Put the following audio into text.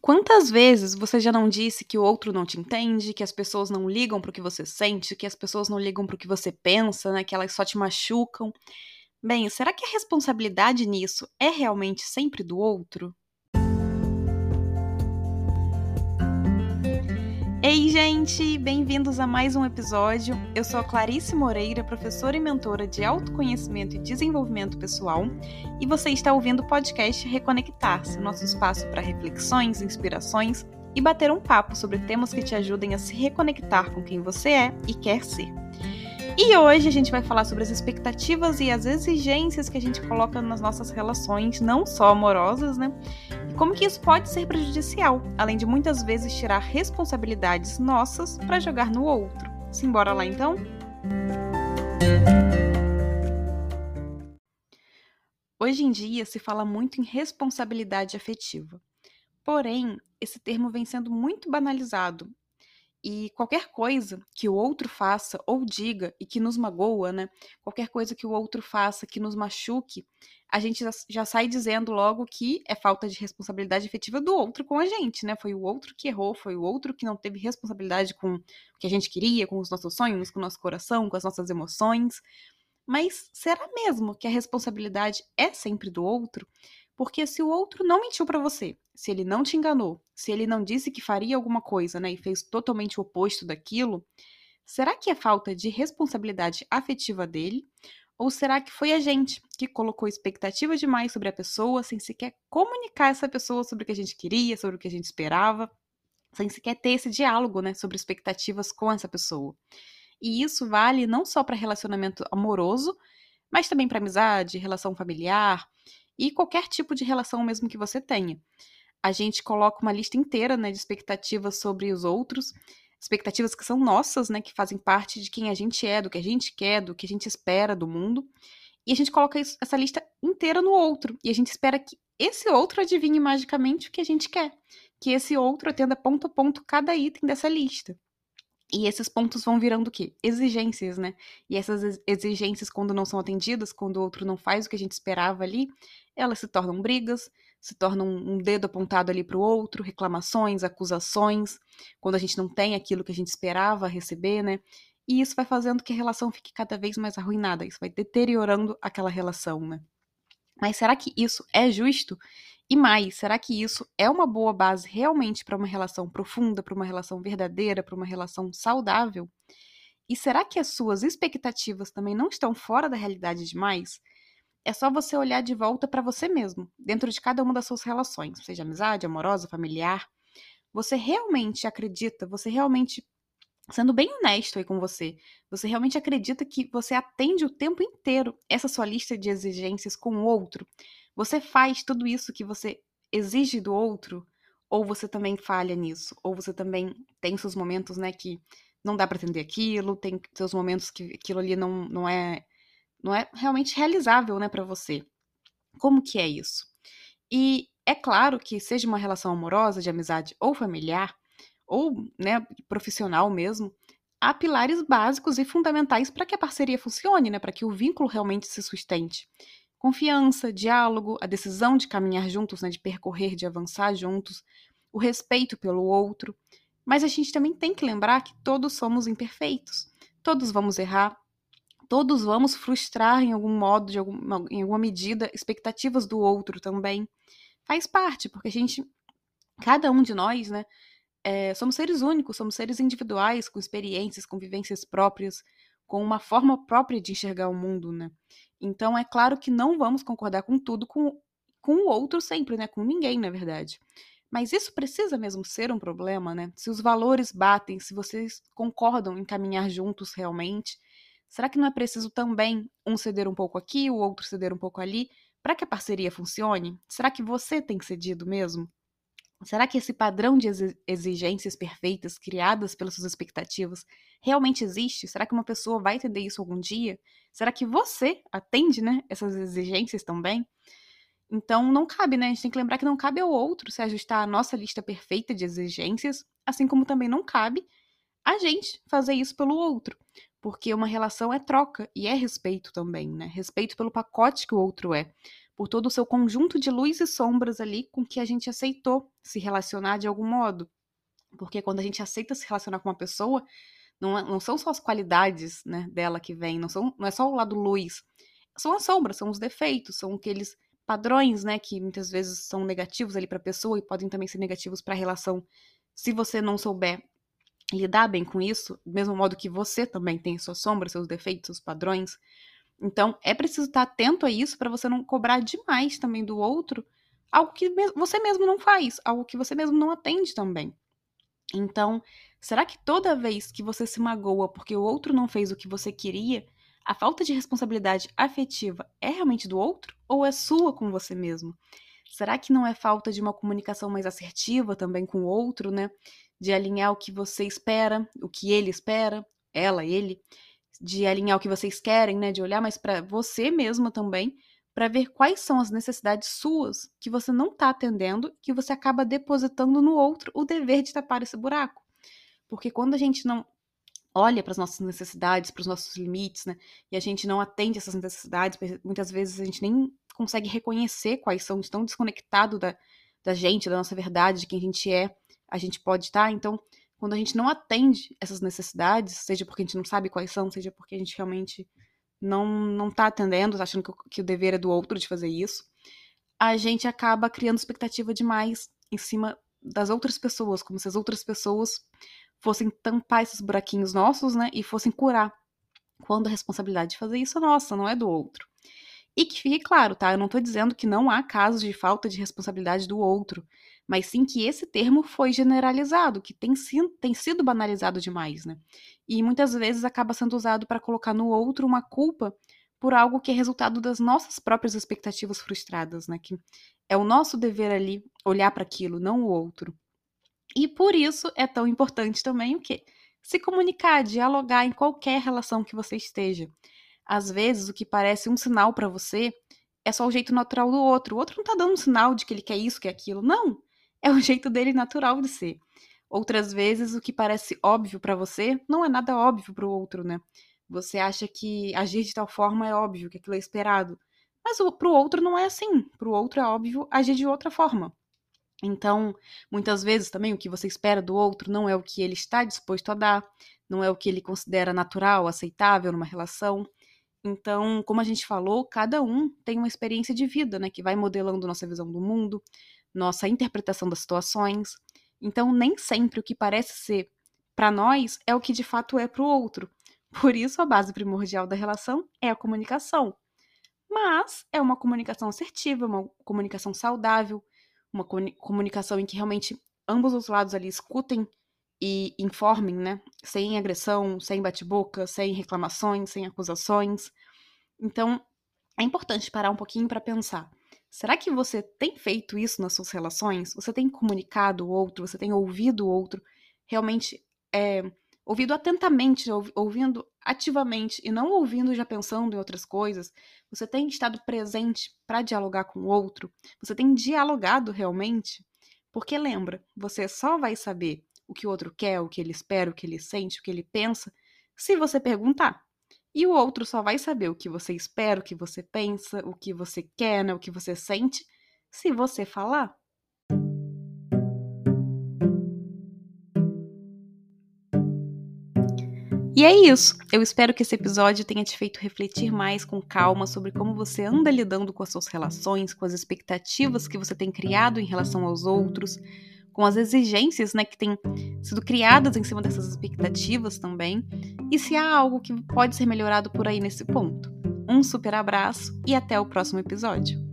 Quantas vezes você já não disse que o outro não te entende, que as pessoas não ligam para o que você sente, que as pessoas não ligam para o que você pensa, né, que elas só te machucam? Bem, será que a responsabilidade nisso é realmente sempre do outro? Ei, gente! Bem-vindos a mais um episódio. Eu sou a Clarice Moreira, professora e mentora de autoconhecimento e desenvolvimento pessoal, e você está ouvindo o podcast Reconectar-se, nosso espaço para reflexões, inspirações e bater um papo sobre temas que te ajudem a se reconectar com quem você é e quer ser. E hoje a gente vai falar sobre as expectativas e as exigências que a gente coloca nas nossas relações, não só amorosas, né? E como que isso pode ser prejudicial, além de muitas vezes tirar responsabilidades nossas para jogar no outro. Simbora lá então? Hoje em dia se fala muito em responsabilidade afetiva. Porém, esse termo vem sendo muito banalizado e qualquer coisa que o outro faça ou diga e que nos magoa, né? Qualquer coisa que o outro faça que nos machuque, a gente já, sai dizendo logo que é falta de responsabilidade efetiva do outro com a gente, né? Foi o outro que errou, foi o outro que não teve responsabilidade com o que a gente queria, com os nossos sonhos, com o nosso coração, com as nossas emoções. Mas será mesmo que a responsabilidade é sempre do outro? Porque se o outro não mentiu para você, se ele não te enganou, se ele não disse que faria alguma coisa, né, e fez totalmente o oposto daquilo, será que é falta de responsabilidade afetiva dele? Ou será que foi a gente que colocou expectativa demais sobre a pessoa sem sequer comunicar essa pessoa sobre o que a gente queria, sobre o que a gente esperava, sem sequer ter esse diálogo, né, sobre expectativas com essa pessoa? E isso vale não só para relacionamento amoroso, mas também para amizade, relação familiar e qualquer tipo de relação mesmo que você tenha. A gente coloca uma lista inteira né, de expectativas sobre os outros, expectativas que são nossas, né, que fazem parte de quem a gente é, do que a gente quer, do que a gente espera do mundo. E a gente coloca isso, essa lista inteira no outro. E a gente espera que esse outro adivinhe magicamente o que a gente quer. Que esse outro atenda ponto a ponto cada item dessa lista. E esses pontos vão virando o quê? Exigências, né? E essas exigências, quando não são atendidas, quando o outro não faz o que a gente esperava ali, elas se tornam brigas, se tornam um dedo apontado ali para o outro, reclamações, acusações, quando a gente não tem aquilo que a gente esperava receber, né? E isso vai fazendo que a relação fique cada vez mais arruinada, isso vai deteriorando aquela relação, né? Mas será que isso é justo? E mais, será que isso é uma boa base realmente para uma relação profunda, para uma relação verdadeira, para uma relação saudável? E será que as suas expectativas também não estão fora da realidade demais? É só você olhar de volta para você mesmo, dentro de cada uma das suas relações, seja amizade, amorosa, familiar. Você realmente acredita, você realmente, sendo bem honesto aí com você, você realmente acredita que você atende o tempo inteiro essa sua lista de exigências com o outro? Você faz tudo isso que você exige do outro? Ou você também falha nisso? Ou você também tem seus momentos, né, que não dá para atender aquilo, tem seus momentos que aquilo ali não, não é não é realmente realizável, né, para você. Como que é isso? E é claro que seja uma relação amorosa, de amizade ou familiar, ou, né, profissional mesmo, há pilares básicos e fundamentais para que a parceria funcione, né, para que o vínculo realmente se sustente. Confiança, diálogo, a decisão de caminhar juntos, né, de percorrer, de avançar juntos, o respeito pelo outro. Mas a gente também tem que lembrar que todos somos imperfeitos. Todos vamos errar, todos vamos frustrar em algum modo, de alguma, em alguma medida, expectativas do outro também. Faz parte, porque a gente, cada um de nós, né, é, somos seres únicos, somos seres individuais, com experiências, com vivências próprias, com uma forma própria de enxergar o mundo, né? Então é claro que não vamos concordar com tudo com, com o outro sempre, né? Com ninguém, na verdade. Mas isso precisa mesmo ser um problema, né? Se os valores batem, se vocês concordam em caminhar juntos realmente, Será que não é preciso também um ceder um pouco aqui, o outro ceder um pouco ali, para que a parceria funcione? Será que você tem cedido mesmo? Será que esse padrão de exigências perfeitas criadas pelas suas expectativas realmente existe? Será que uma pessoa vai entender isso algum dia? Será que você atende, né, essas exigências também? Então não cabe, né? A gente tem que lembrar que não cabe ao outro se ajustar à nossa lista perfeita de exigências, assim como também não cabe a gente fazer isso pelo outro porque uma relação é troca e é respeito também, né? Respeito pelo pacote que o outro é. por todo o seu conjunto de luz e sombras ali com que a gente aceitou se relacionar de algum modo. Porque quando a gente aceita se relacionar com uma pessoa, não, é, não são só as qualidades né, dela que vêm, não, são, não é só o lado luz, são as sombras, são os defeitos, são aqueles padrões, né, que muitas vezes são negativos ali para a pessoa e podem também ser negativos para a relação. Se você não souber lidar bem com isso, do mesmo modo que você também tem suas sombras, seus defeitos, seus padrões. Então, é preciso estar atento a isso para você não cobrar demais também do outro algo que você mesmo não faz, algo que você mesmo não atende também. Então, será que toda vez que você se magoa porque o outro não fez o que você queria, a falta de responsabilidade afetiva é realmente do outro ou é sua com você mesmo? Será que não é falta de uma comunicação mais assertiva também com o outro, né? De alinhar o que você espera, o que ele espera, ela, ele, de alinhar o que vocês querem, né? De olhar mais para você mesma também, para ver quais são as necessidades suas que você não está atendendo, que você acaba depositando no outro o dever de tapar esse buraco. Porque quando a gente não olha para as nossas necessidades, para os nossos limites, né? E a gente não atende essas necessidades, muitas vezes a gente nem consegue reconhecer quais são, estão desconectado da, da gente, da nossa verdade, de quem a gente é, a gente pode estar. Então, quando a gente não atende essas necessidades, seja porque a gente não sabe quais são, seja porque a gente realmente não não tá atendendo, tá achando que, que o dever é do outro de fazer isso, a gente acaba criando expectativa demais em cima das outras pessoas, como se as outras pessoas fossem tampar esses buraquinhos nossos, né, e fossem curar. Quando a responsabilidade de fazer isso é nossa, não é do outro. E que fique claro, tá? Eu não tô dizendo que não há casos de falta de responsabilidade do outro, mas sim que esse termo foi generalizado, que tem, sido, tem sido banalizado demais, né? E muitas vezes acaba sendo usado para colocar no outro uma culpa por algo que é resultado das nossas próprias expectativas frustradas, né? Que é o nosso dever ali olhar para aquilo, não o outro. E por isso é tão importante também o quê? Se comunicar, dialogar em qualquer relação que você esteja. Às vezes, o que parece um sinal para você é só o jeito natural do outro. O outro não tá dando um sinal de que ele quer isso, quer aquilo. Não. É o jeito dele natural de ser. Outras vezes, o que parece óbvio para você não é nada óbvio para o outro, né? Você acha que agir de tal forma é óbvio, que aquilo é esperado. Mas para o outro não é assim. Para o outro é óbvio agir de outra forma. Então, muitas vezes também o que você espera do outro não é o que ele está disposto a dar, não é o que ele considera natural, aceitável numa relação. Então, como a gente falou, cada um tem uma experiência de vida, né, que vai modelando nossa visão do mundo, nossa interpretação das situações. Então, nem sempre o que parece ser para nós é o que de fato é para o outro. Por isso, a base primordial da relação é a comunicação. Mas é uma comunicação assertiva, uma comunicação saudável, uma comunicação em que realmente ambos os lados ali escutem e informem, né? Sem agressão, sem bate-boca, sem reclamações, sem acusações. Então, é importante parar um pouquinho para pensar. Será que você tem feito isso nas suas relações? Você tem comunicado o outro? Você tem ouvido o outro? Realmente é, ouvido atentamente, ouvindo ativamente e não ouvindo já pensando em outras coisas? Você tem estado presente para dialogar com o outro? Você tem dialogado realmente? Porque lembra, você só vai saber o que o outro quer, o que ele espera, o que ele sente, o que ele pensa, se você perguntar. E o outro só vai saber o que você espera, o que você pensa, o que você quer, né, o que você sente, se você falar. E é isso. Eu espero que esse episódio tenha te feito refletir mais com calma sobre como você anda lidando com as suas relações, com as expectativas que você tem criado em relação aos outros, com as exigências né, que têm sido criadas em cima dessas expectativas também, e se há algo que pode ser melhorado por aí nesse ponto. Um super abraço e até o próximo episódio.